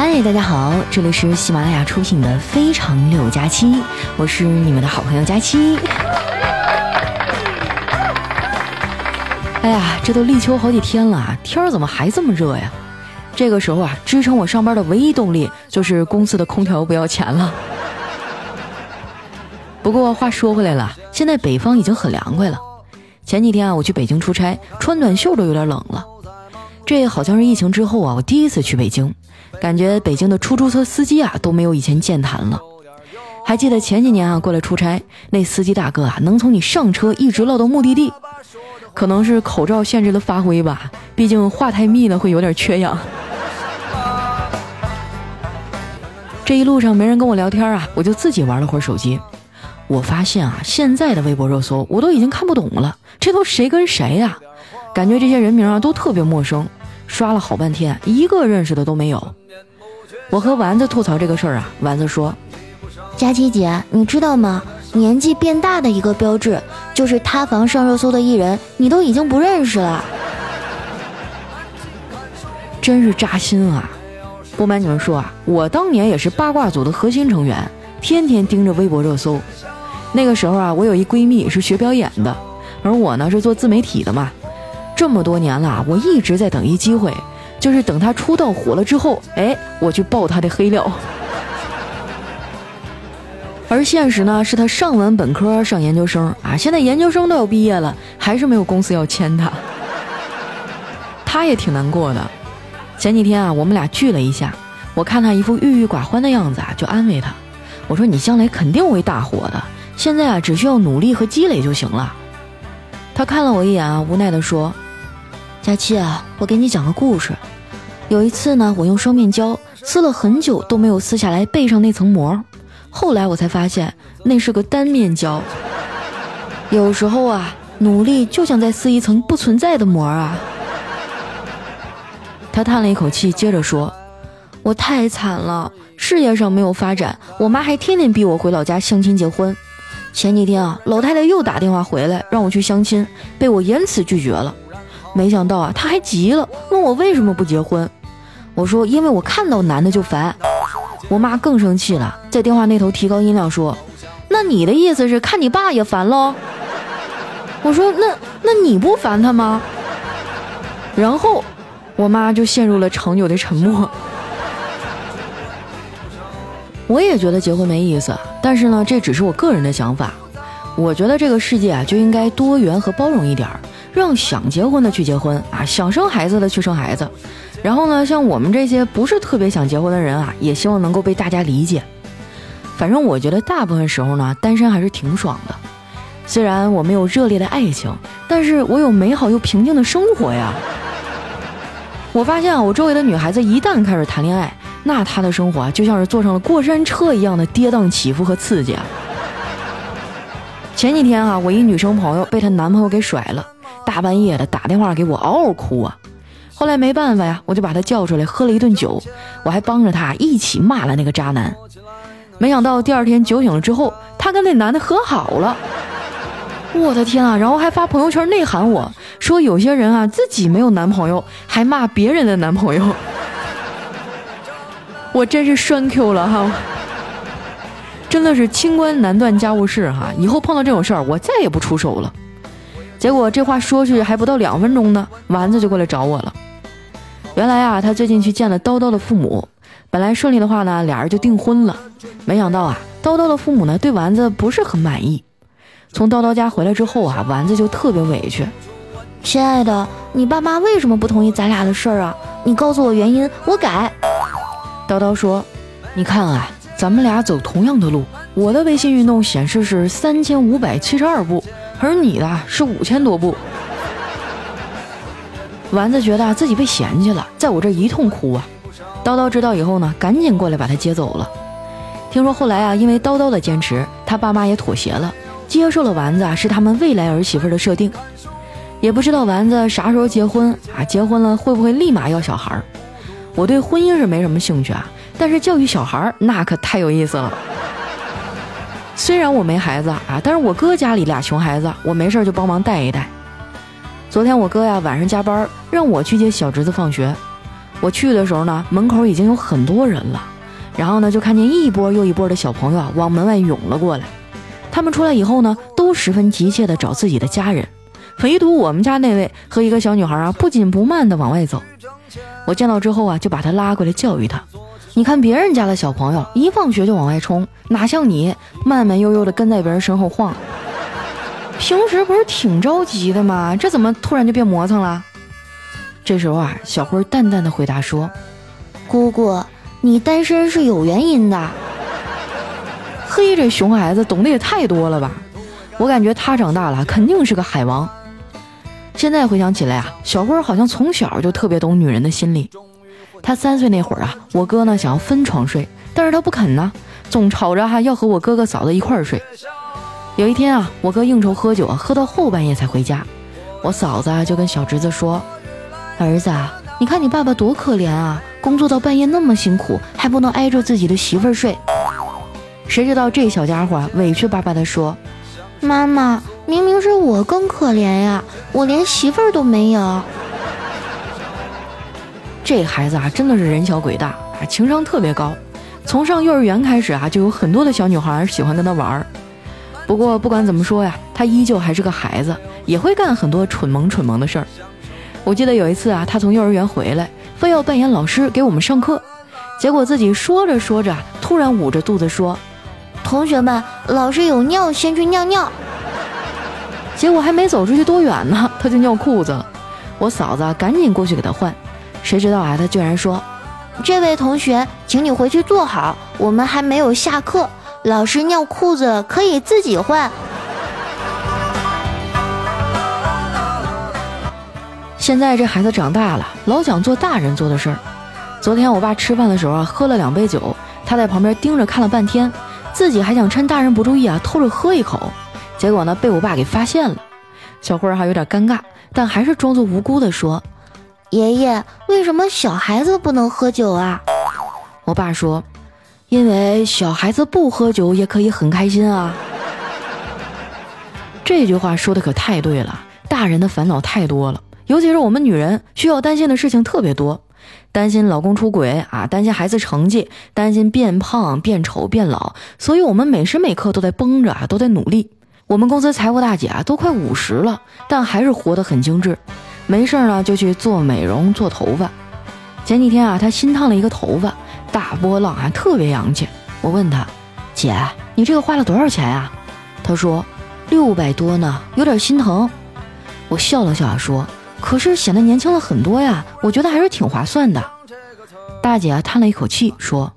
嗨，大家好，这里是喜马拉雅出品的《非常六加七》，我是你们的好朋友佳期。哎呀，这都立秋好几天了，天儿怎么还这么热呀？这个时候啊，支撑我上班的唯一动力就是公司的空调不要钱了。不过话说回来了，现在北方已经很凉快了。前几天啊，我去北京出差，穿短袖都有点冷了。这好像是疫情之后啊，我第一次去北京，感觉北京的出租车司机啊都没有以前健谈了。还记得前几年啊过来出差，那司机大哥啊能从你上车一直唠到目的地，可能是口罩限制了发挥吧，毕竟话太密了会有点缺氧。这一路上没人跟我聊天啊，我就自己玩了会儿手机。我发现啊，现在的微博热搜我都已经看不懂了，这都谁跟谁呀？感觉这些人名啊都特别陌生。刷了好半天，一个认识的都没有。我和丸子吐槽这个事儿啊，丸子说：“佳琪姐，你知道吗？年纪变大的一个标志，就是塌房上热搜的艺人，你都已经不认识了。”真是扎心啊！不瞒你们说啊，我当年也是八卦组的核心成员，天天盯着微博热搜。那个时候啊，我有一闺蜜是学表演的，而我呢是做自媒体的嘛。这么多年了，我一直在等一机会，就是等他出道火了之后，哎，我去爆他的黑料。而现实呢，是他上完本科上研究生啊，现在研究生都要毕业了，还是没有公司要签他。他也挺难过的。前几天啊，我们俩聚了一下，我看他一副郁郁寡欢的样子啊，就安慰他，我说你将来肯定会大火的，现在啊，只需要努力和积累就行了。他看了我一眼啊，无奈地说。佳期啊，我给你讲个故事。有一次呢，我用双面胶撕了很久都没有撕下来背上那层膜，后来我才发现那是个单面胶。有时候啊，努力就像在撕一层不存在的膜啊。他叹了一口气，接着说：“我太惨了，事业上没有发展，我妈还天天逼我回老家相亲结婚。前几天啊，老太太又打电话回来让我去相亲，被我严词拒绝了。”没想到啊，他还急了，问我为什么不结婚。我说因为我看到男的就烦。我妈更生气了，在电话那头提高音量说：“那你的意思是看你爸也烦喽？”我说：“那那你不烦他吗？”然后我妈就陷入了长久的沉默。我也觉得结婚没意思，但是呢，这只是我个人的想法。我觉得这个世界啊，就应该多元和包容一点儿。让想结婚的去结婚啊，想生孩子的去生孩子，然后呢，像我们这些不是特别想结婚的人啊，也希望能够被大家理解。反正我觉得大部分时候呢，单身还是挺爽的。虽然我没有热烈的爱情，但是我有美好又平静的生活呀。我发现啊，我周围的女孩子一旦开始谈恋爱，那她的生活就像是坐上了过山车一样的跌宕起伏和刺激啊。前几天啊，我一女生朋友被她男朋友给甩了。大半夜的打电话给我，嗷嗷哭啊！后来没办法呀，我就把他叫出来喝了一顿酒，我还帮着他一起骂了那个渣男。没想到第二天酒醒了之后，他跟那男的和好了。我的天啊！然后还发朋友圈内涵我说有些人啊自己没有男朋友，还骂别人的男朋友。我真是栓 Q 了哈！真的是清官难断家务事哈！以后碰到这种事儿，我再也不出手了。结果这话说去还不到两分钟呢，丸子就过来找我了。原来啊，他最近去见了叨叨的父母，本来顺利的话呢，俩人就订婚了。没想到啊，叨叨的父母呢对丸子不是很满意。从叨叨家回来之后啊，丸子就特别委屈。亲爱的，你爸妈为什么不同意咱俩的事儿啊？你告诉我原因，我改。叨叨说：“你看啊，咱们俩走同样的路，我的微信运动显示是三千五百七十二步。”而你的是五千多步，丸子觉得自己被嫌弃了，在我这一通哭啊。叨叨知道以后呢，赶紧过来把他接走了。听说后来啊，因为叨叨的坚持，他爸妈也妥协了，接受了丸子啊是他们未来儿媳妇的设定。也不知道丸子啥时候结婚啊？结婚了会不会立马要小孩？我对婚姻是没什么兴趣啊，但是教育小孩那可太有意思了。虽然我没孩子啊，但是我哥家里俩熊孩子，我没事就帮忙带一带。昨天我哥呀晚上加班，让我去接小侄子放学。我去的时候呢，门口已经有很多人了，然后呢，就看见一波又一波的小朋友啊往门外涌了过来。他们出来以后呢，都十分急切地找自己的家人，唯独我们家那位和一个小女孩啊，不紧不慢地往外走。我见到之后啊，就把她拉过来教育她：“你看别人家的小朋友一放学就往外冲，哪像你慢慢悠悠的跟在别人身后晃。平时不是挺着急的吗？这怎么突然就变磨蹭了？”这时候啊，小辉淡淡的回答说：“姑姑，你单身是有原因的。”嘿，这熊孩子懂得也太多了吧？我感觉他长大了肯定是个海王。现在回想起来啊，小辉好像从小就特别懂女人的心理。他三岁那会儿啊，我哥呢想要分床睡，但是他不肯呢，总吵着哈要和我哥哥嫂子一块儿睡。有一天啊，我哥应酬喝酒啊，喝到后半夜才回家，我嫂子就跟小侄子说。儿子，你看你爸爸多可怜啊！工作到半夜那么辛苦，还不能挨着自己的媳妇儿睡。谁知道这小家伙委屈巴巴地说：“妈妈，明明是我更可怜呀，我连媳妇儿都没有。”这孩子啊，真的是人小鬼大啊，情商特别高。从上幼儿园开始啊，就有很多的小女孩喜欢跟他玩儿。不过不管怎么说呀，他依旧还是个孩子，也会干很多蠢萌蠢萌的事儿。我记得有一次啊，他从幼儿园回来，非要扮演老师给我们上课，结果自己说着说着，突然捂着肚子说：“同学们，老师有尿，先去尿尿。”结果还没走出去多远呢，他就尿裤子了。我嫂子赶紧过去给他换，谁知道啊，他居然说：“这位同学，请你回去坐好，我们还没有下课，老师尿裤子可以自己换。”现在这孩子长大了，老想做大人做的事儿。昨天我爸吃饭的时候啊，喝了两杯酒，他在旁边盯着看了半天，自己还想趁大人不注意啊，偷着喝一口。结果呢，被我爸给发现了。小慧儿还有点尴尬，但还是装作无辜的说：“爷爷，为什么小孩子不能喝酒啊？”我爸说：“因为小孩子不喝酒也可以很开心啊。”这句话说的可太对了，大人的烦恼太多了。尤其是我们女人需要担心的事情特别多，担心老公出轨啊，担心孩子成绩，担心变胖、变丑、变老，所以我们每时每刻都在绷着啊，都在努力。我们公司财务大姐啊，都快五十了，但还是活得很精致，没事呢就去做美容、做头发。前几天啊，她新烫了一个头发，大波浪啊，特别洋气。我问她，姐，你这个花了多少钱呀？她说六百多呢，有点心疼。我笑了笑说。可是显得年轻了很多呀，我觉得还是挺划算的。大姐叹了一口气说：“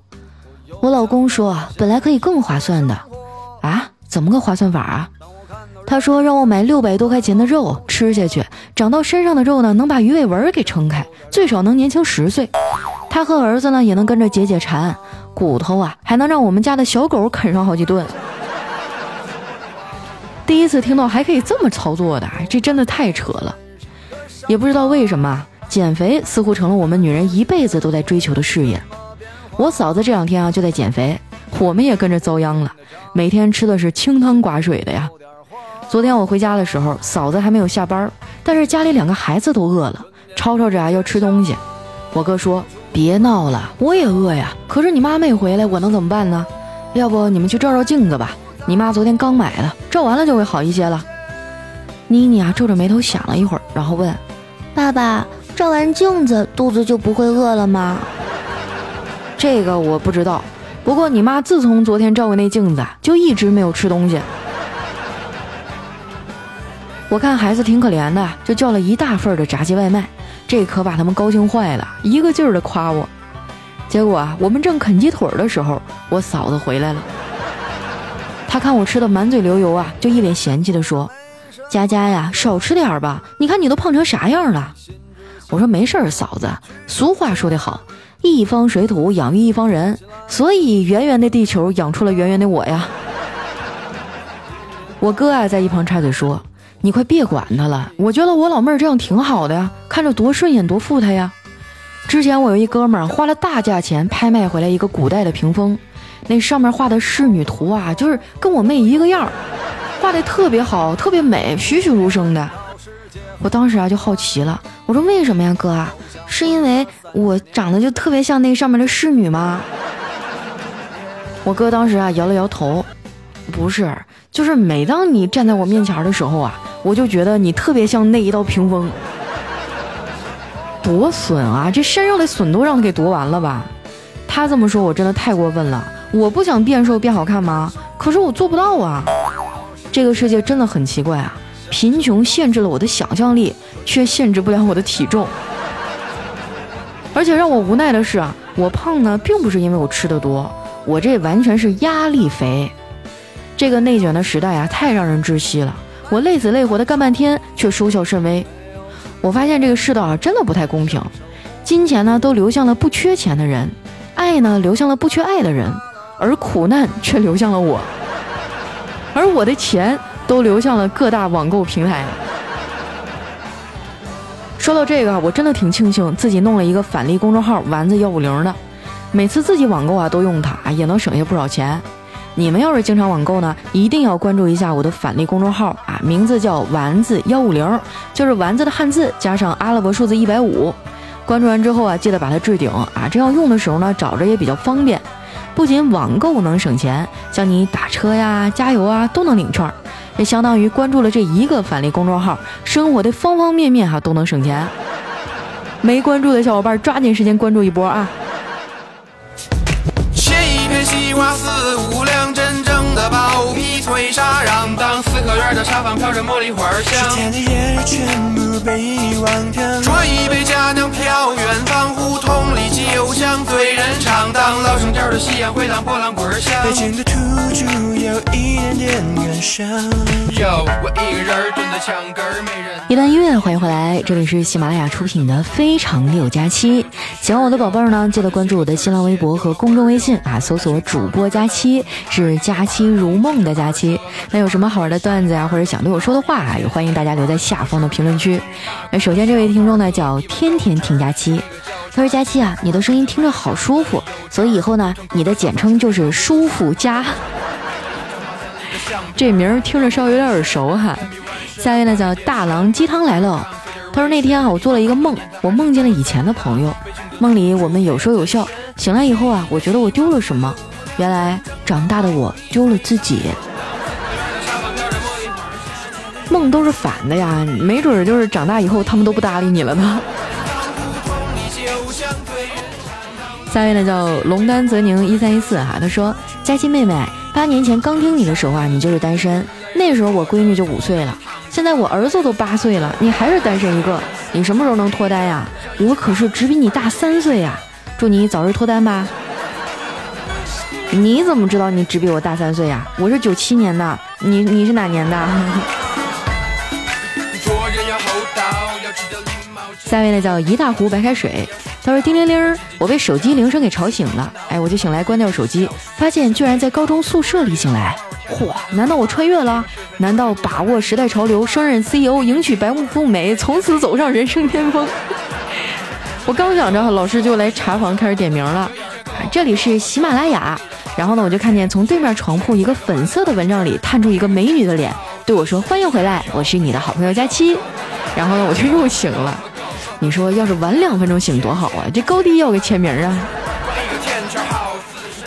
我老公说本来可以更划算的，啊，怎么个划算法啊？他说让我买六百多块钱的肉吃下去，长到身上的肉呢能把鱼尾纹给撑开，最少能年轻十岁。他和儿子呢也能跟着解解馋，骨头啊还能让我们家的小狗啃上好几顿。第一次听到还可以这么操作的，这真的太扯了。”也不知道为什么，减肥似乎成了我们女人一辈子都在追求的事业。我嫂子这两天啊就在减肥，我们也跟着遭殃了，每天吃的是清汤寡水的呀。昨天我回家的时候，嫂子还没有下班，但是家里两个孩子都饿了，吵吵着啊要吃东西。我哥说：“别闹了，我也饿呀。可是你妈没回来，我能怎么办呢？要不你们去照照镜子吧，你妈昨天刚买的，照完了就会好一些了。”妮妮啊皱着眉头想了一会儿，然后问。爸爸照完镜子，肚子就不会饿了吗？这个我不知道。不过你妈自从昨天照过那镜子，就一直没有吃东西。我看孩子挺可怜的，就叫了一大份的炸鸡外卖，这可把他们高兴坏了，一个劲儿的夸我。结果啊，我们正啃鸡腿的时候，我嫂子回来了。她看我吃的满嘴流油啊，就一脸嫌弃的说。佳佳呀，少吃点吧！你看你都胖成啥样了。我说没事儿，嫂子。俗话说得好，一方水土养育一方人，所以圆圆的地球养出了圆圆的我呀。我哥啊，在一旁插嘴说：“你快别管他了，我觉得我老妹儿这样挺好的呀，看着多顺眼，多富态呀。”之前我有一哥们儿花了大价钱拍卖回来一个古代的屏风，那上面画的仕女图啊，就是跟我妹一个样儿。画的特别好，特别美，栩栩如生的。我当时啊就好奇了，我说为什么呀，哥啊？是因为我长得就特别像那上面的侍女吗？我哥当时啊摇了摇头，不是，就是每当你站在我面前的时候啊，我就觉得你特别像那一道屏风。夺笋啊，这身上的笋都让他给夺完了吧？他这么说，我真的太过分了。我不想变瘦变好看吗？可是我做不到啊。这个世界真的很奇怪啊，贫穷限制了我的想象力，却限制不了我的体重。而且让我无奈的是啊，我胖呢，并不是因为我吃的多，我这完全是压力肥。这个内卷的时代啊，太让人窒息了。我累死累活的干半天，却收效甚微。我发现这个世道啊，真的不太公平。金钱呢，都流向了不缺钱的人；爱呢，流向了不缺爱的人；而苦难却流向了我。而我的钱都流向了各大网购平台。说到这个，我真的挺庆幸自己弄了一个返利公众号“丸子幺五零”的，每次自己网购啊都用它，也能省下不少钱。你们要是经常网购呢，一定要关注一下我的返利公众号啊，名字叫“丸子幺五零”，就是丸子的汉字加上阿拉伯数字一百五。关注完之后啊，记得把它置顶啊，这样用的时候呢，找着也比较方便。不仅网购能省钱，像你打车呀、加油啊都能领券，也相当于关注了这一个返利公众号，生活的方方面面哈都能省钱。没关注的小伙伴抓紧时间关注一波啊！西瓜四五两，真正的薄皮脆沙瓤，当四合院的茶房飘着茉莉花香。十天的夜全部被遗忘掉，端一杯佳酿飘远方，胡同里酒香醉人肠，当老城调的夕阳回荡波浪滚响。北京的土著有一点点感伤。有我一个人蹲在墙根儿，没人。一段音乐，欢迎回来，这里是喜马拉雅出品的《非常六加七》。喜欢我的宝贝儿呢，记得关注我的新浪微博和公众微信啊，搜索主播佳期，是佳期如梦的佳期。那有什么好玩的段子呀，或者想对我说的话啊，也欢迎大家留在下方的评论区。那首先这位听众呢，叫天天听佳期，他说佳期啊，你的声音听着好舒服，所以以后呢，你的简称就是舒服佳。这名儿听着稍微有点耳熟哈。下一位呢叫大郎鸡汤来了，他说那天啊，我做了一个梦，我梦见了以前的朋友，梦里我们有说有笑，醒来以后啊，我觉得我丢了什么，原来长大的我丢了自己。梦都是反的呀，没准就是长大以后他们都不搭理你了呢。下一位呢叫龙丹泽宁一三一四哈，他说佳琪妹妹，八年前刚听你的时候啊，你就是单身，那时候我闺女就五岁了。现在我儿子都八岁了，你还是单身一个，你什么时候能脱单呀？我可是只比你大三岁呀！祝你早日脱单吧。你怎么知道你只比我大三岁呀？我是九七年的，你你是哪年的？下一位呢叫一大壶白开水，他说叮铃铃，我被手机铃声给吵醒了，哎，我就醒来关掉手机，发现居然在高中宿舍里醒来。嚯！难道我穿越了？难道把握时代潮流，升任 CEO，迎娶白富美，从此走上人生巅峰？我刚想着，老师就来查房开始点名了。这里是喜马拉雅。然后呢，我就看见从对面床铺一个粉色的蚊帐里探出一个美女的脸，对我说：“欢迎回来，我是你的好朋友佳期。”然后呢，我就又醒了。你说要是晚两分钟醒多好啊！这高低要个签名啊！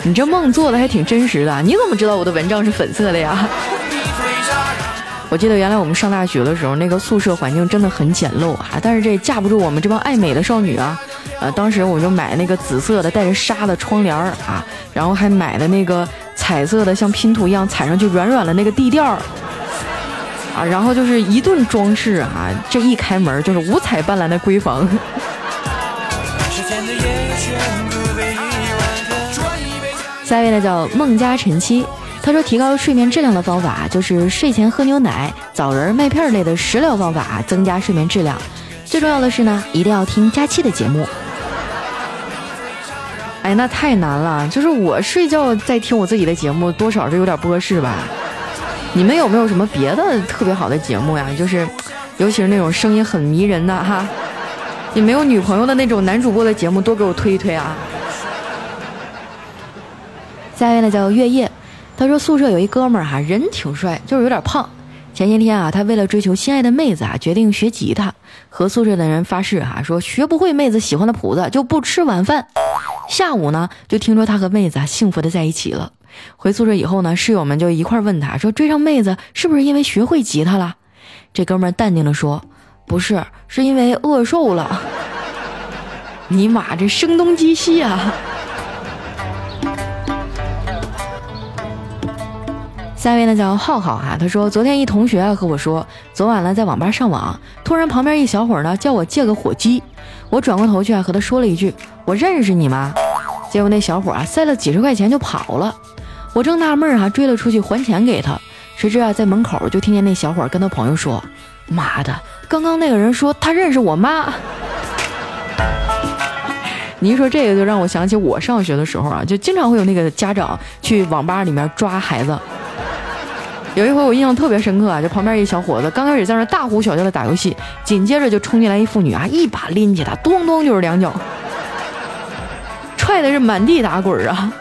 你这梦做的还挺真实的，你怎么知道我的蚊帐是粉色的呀？我记得原来我们上大学的时候，那个宿舍环境真的很简陋啊，但是这架不住我们这帮爱美的少女啊。呃，当时我就买那个紫色的带着纱的窗帘啊，然后还买了那个彩色的像拼图一样踩上去软软的那个地垫儿啊，然后就是一顿装饰啊，这一开门就是五彩斑斓的闺房。下一位呢叫孟佳晨曦，他说提高睡眠质量的方法就是睡前喝牛奶、枣仁、麦片类的食疗方法，增加睡眠质量。最重要的是呢，一定要听佳期的节目。哎，那太难了，就是我睡觉在听我自己的节目，多少是有点不合适吧？你们有没有什么别的特别好的节目呀？就是，尤其是那种声音很迷人的哈，你没有女朋友的那种男主播的节目，多给我推一推啊！下一位呢叫月夜，他说宿舍有一哥们儿哈，人挺帅，就是有点胖。前些天啊，他为了追求心爱的妹子啊，决定学吉他，和宿舍的人发誓啊，说学不会妹子喜欢的谱子就不吃晚饭。下午呢，就听说他和妹子啊幸福的在一起了。回宿舍以后呢，室友们就一块问他说，追上妹子是不是因为学会吉他了？这哥们淡定的说，不是，是因为饿瘦了。尼玛，这声东击西啊！下一位呢叫浩浩哈，他说昨天一同学和我说，昨晚呢在网吧上网，突然旁边一小伙呢叫我借个火机，我转过头去啊和他说了一句我认识你吗？结果那小伙啊塞了几十块钱就跑了，我正纳闷儿啊追了出去还钱给他，谁知啊在门口就听见那小伙跟他朋友说，妈的，刚刚那个人说他认识我妈。你一说这个就让我想起我上学的时候啊，就经常会有那个家长去网吧里面抓孩子。有一回我印象特别深刻啊，就旁边一小伙子刚开始在那大呼小叫的打游戏，紧接着就冲进来一妇女啊，一把拎起他，咚咚就是两脚，踹的是满地打滚儿啊。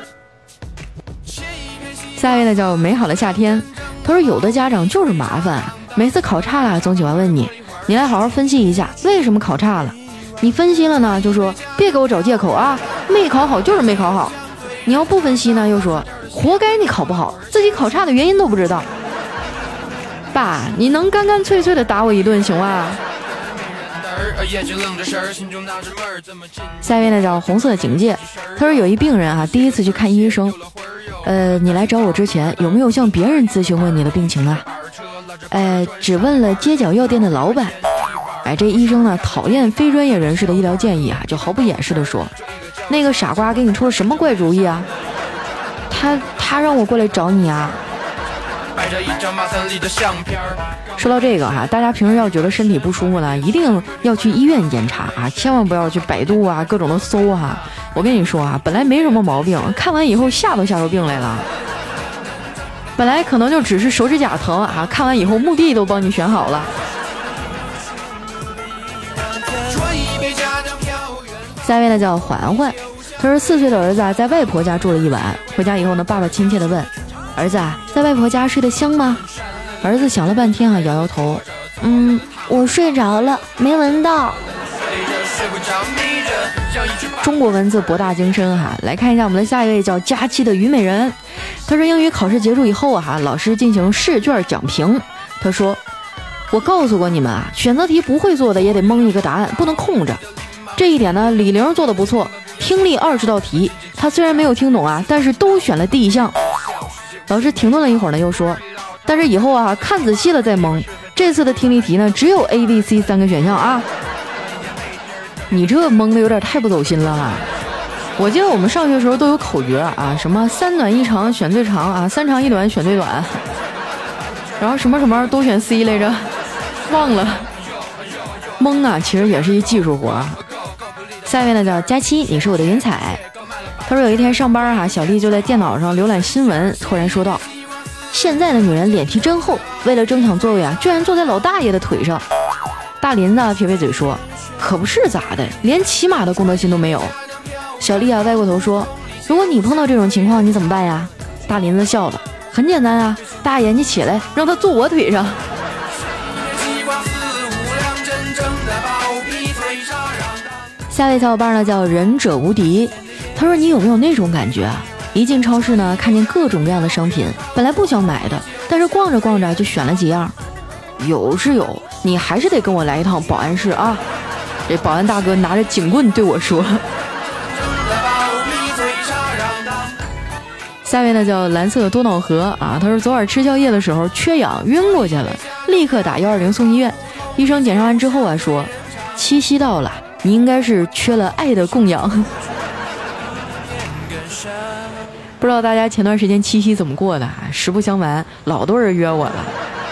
下一位呢叫美好的夏天，他说有的家长就是麻烦，每次考差了总喜欢问你，你来好好分析一下为什么考差了。你分析了呢，就说别给我找借口啊，没考好就是没考好。你要不分析呢，又说活该你考不好，自己考差的原因都不知道。爸，你能干干脆脆的打我一顿行吗？下一位呢叫红色警戒，他说有一病人啊，第一次去看医生，呃，你来找我之前有没有向别人咨询过你的病情啊？呃，只问了街角药店的老板。哎，这医生呢讨厌非专业人士的医疗建议啊，就毫不掩饰的说，那个傻瓜给你出了什么怪主意啊？他他让我过来找你啊。拍着一张马三立的相片儿说到这个哈，大家平时要觉得身体不舒服呢，一定要去医院检查啊，千万不要去百度啊，各种的搜哈。我跟你说啊，本来没什么毛病，看完以后吓都吓出病来了。本来可能就只是手指甲疼啊，看完以后墓地都帮你选好了。下一位呢叫环环，他说四岁的儿子啊在外婆家住了一晚，回家以后呢，爸爸亲切的问儿子啊在外婆家睡得香吗？儿子想了半天啊摇摇头，嗯，我睡着了，没闻到。中国文字博大精深哈，来看一下我们的下一位叫佳期的虞美人，他说英语考试结束以后啊，老师进行试卷讲评，他说我告诉过你们啊，选择题不会做的也得蒙一个答案，不能空着。这一点呢，李玲做的不错。听力二十道题，她虽然没有听懂啊，但是都选了第一项。老师停顿了一会儿呢，又说：“但是以后啊，看仔细了再蒙。这次的听力题呢，只有 A、B、C 三个选项啊。”你这蒙的有点太不走心了哈。我记得我们上学时候都有口诀啊，什么三短一长选最长啊，三长一短选最短，然后什么什么都选 C 来着，忘了。蒙啊，其实也是一技术活。下面呢叫佳期，你是我的云彩。说有一天上班哈，小丽就在电脑上浏览新闻，突然说道：“现在的女人脸皮真厚，为了争抢座位啊，居然坐在老大爷的腿上。”大林子撇撇嘴说：“可不是咋的，连起码的公德心都没有。”小丽啊歪过头说：“如果你碰到这种情况，你怎么办呀？”大林子笑了：“很简单啊，大爷你起来，让他坐我腿上。”下位小伙伴呢叫忍者无敌，他说你有没有那种感觉啊？一进超市呢，看见各种各样的商品，本来不想买的，但是逛着逛着就选了几样。有是有，你还是得跟我来一趟保安室啊！这保安大哥拿着警棍对我说。下位呢叫蓝色多瑙河啊，他说昨晚吃宵夜的时候缺氧晕过去了，立刻打幺二零送医院。医生检查完之后啊说，七夕到了。你应该是缺了爱的供养，不知道大家前段时间七夕怎么过的？实不相瞒，老多人约我了，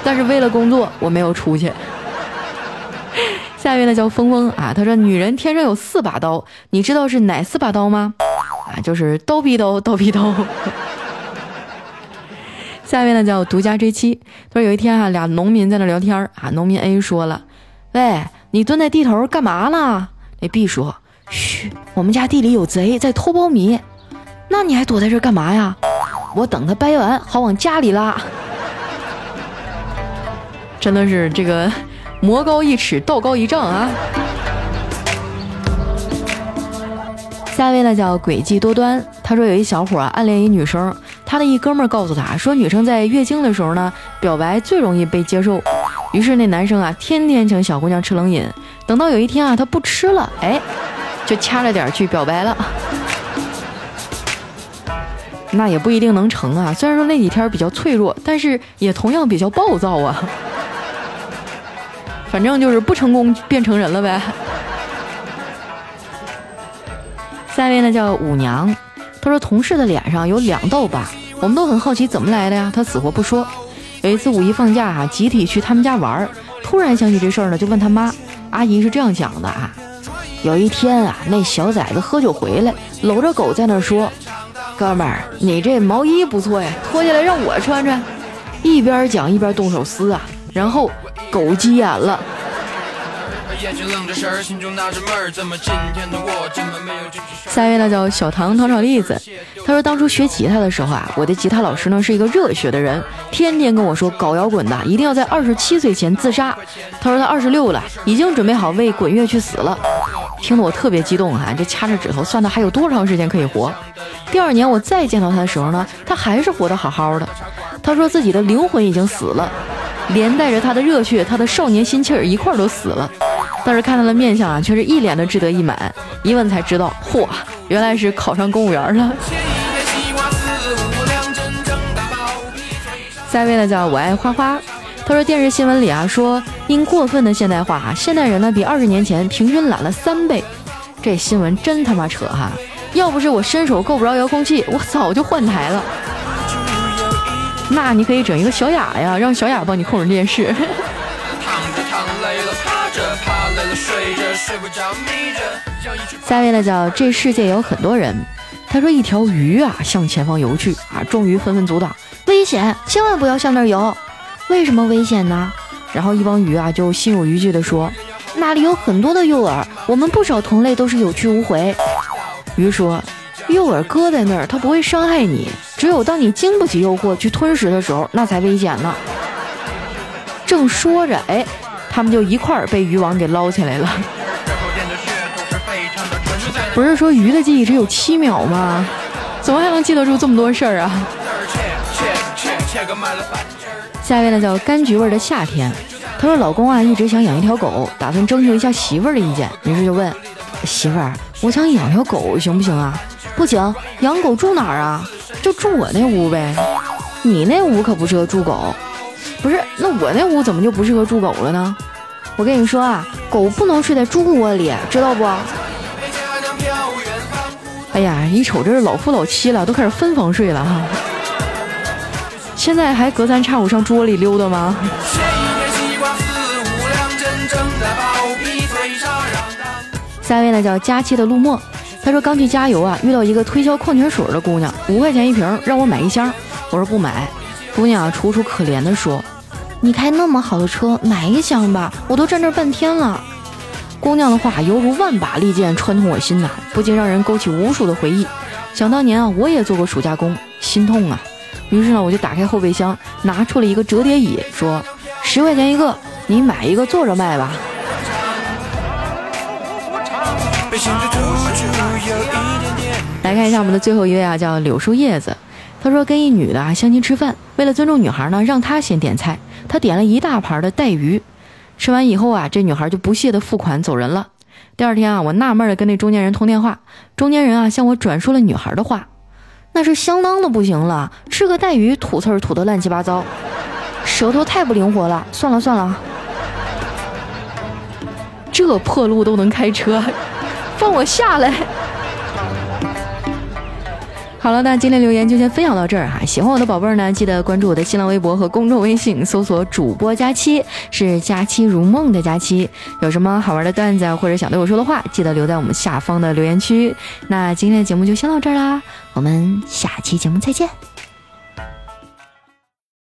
但是为了工作我没有出去。下面呢叫峰峰啊，他说女人天生有四把刀，你知道是哪四把刀吗？啊，就是刀逼刀，刀逼刀。下面呢叫独家追妻，他说有一天啊，俩农民在那聊天啊，农民 A 说了，喂，你蹲在地头干嘛呢？那 B 说：“嘘，我们家地里有贼在偷苞米，那你还躲在这干嘛呀？我等他掰完，好往家里拉。”真的是这个魔高一尺，道高一丈啊！下一位呢叫诡计多端，他说有一小伙暗恋一女生，他的一哥们儿告诉他说，女生在月经的时候呢，表白最容易被接受。于是那男生啊，天天请小姑娘吃冷饮，等到有一天啊，他不吃了，哎，就掐着点去表白了。那也不一定能成啊，虽然说那几天比较脆弱，但是也同样比较暴躁啊。反正就是不成功变成人了呗。下一位呢叫五娘，她说同事的脸上有两道疤，我们都很好奇怎么来的呀，她死活不说。有一次五一放假啊，集体去他们家玩，突然想起这事儿呢，就问他妈。阿姨是这样讲的啊，有一天啊，那小崽子喝酒回来，搂着狗在那说：“哥们儿，你这毛衣不错呀，脱下来让我穿穿。”一边讲一边动手撕啊，然后狗急眼了。下一位呢叫小唐糖炒栗子，他说当初学吉他的时候啊，我的吉他老师呢是一个热血的人，天天跟我说搞摇滚的一定要在二十七岁前自杀。他说他二十六了，已经准备好为滚乐去死了，听得我特别激动啊，就掐着指头算他还有多长时间可以活。第二年我再见到他的时候呢，他还是活得好好的。他说自己的灵魂已经死了，连带着他的热血、他的少年心气儿一块儿都死了。但是看他的面相啊，却是一脸的志得意满。一问才知道，嚯，原来是考上公务员了。下一位呢，叫我爱花花。他说电视新闻里啊，说因过分的现代化，现代人呢比二十年前平均懒了三倍。这新闻真他妈扯哈！要不是我伸手够不着遥控器，我早就换台了。那你可以整一个小雅呀，让小雅帮你控制电视。下一位呢叫这世界有很多人，他说一条鱼啊向前方游去啊，众鱼纷纷阻挡，危险，千万不要向那儿游。为什么危险呢？然后一帮鱼啊就心有余悸的说，那里有很多的诱饵，我们不少同类都是有去无回。鱼说，诱饵搁在那儿，它不会伤害你，只有当你经不起诱惑去吞食的时候，那才危险呢。正说着，哎。他们就一块儿被渔网给捞起来了。不是说鱼的记忆只有七秒吗？怎么还能记得住这么多事儿啊？下一位呢叫柑橘味的夏天，他说老公啊一直想养一条狗，打算征求一下媳妇儿的意见，于是就问媳妇儿，我想养条狗行不行啊？不行，养狗住哪儿啊？就住我那屋呗。你那屋可不适合住狗。不是，那我那屋怎么就不适合住狗了呢？我跟你说啊，狗不能睡在猪窝里，知道不？哎呀，一瞅这是老夫老妻了，都开始分房睡了哈。现在还隔三差五上猪窝里溜达吗？三位呢叫佳期的陆墨，他说刚去加油啊，遇到一个推销矿泉水的姑娘，五块钱一瓶，让我买一箱。我说不买。姑娘楚楚可怜的说。你开那么好的车，买一箱吧，我都站这半天了。姑娘的话犹如万把利剑穿透我心呐，不禁让人勾起无数的回忆。想当年啊，我也做过暑假工，心痛啊。于是呢，我就打开后备箱，拿出了一个折叠椅，说：“十块钱一个，你买一个坐着卖吧。”来看一下我们的最后一位啊，叫柳树叶子。他说跟一女的啊相亲吃饭，为了尊重女孩呢，让她先点菜。他点了一大盘的带鱼，吃完以后啊，这女孩就不屑的付款走人了。第二天啊，我纳闷的跟那中间人通电话，中间人啊向我转述了女孩的话，那是相当的不行了，吃个带鱼吐刺儿吐的乱七八糟，舌头太不灵活了。算了算了，这破路都能开车，放我下来。好了，那今天留言就先分享到这儿哈。喜欢我的宝贝儿呢，记得关注我的新浪微博和公众微信，搜索主播佳期，是佳期如梦的佳期。有什么好玩的段子或者想对我说的话，记得留在我们下方的留言区。那今天的节目就先到这儿啦，我们下期节目再见。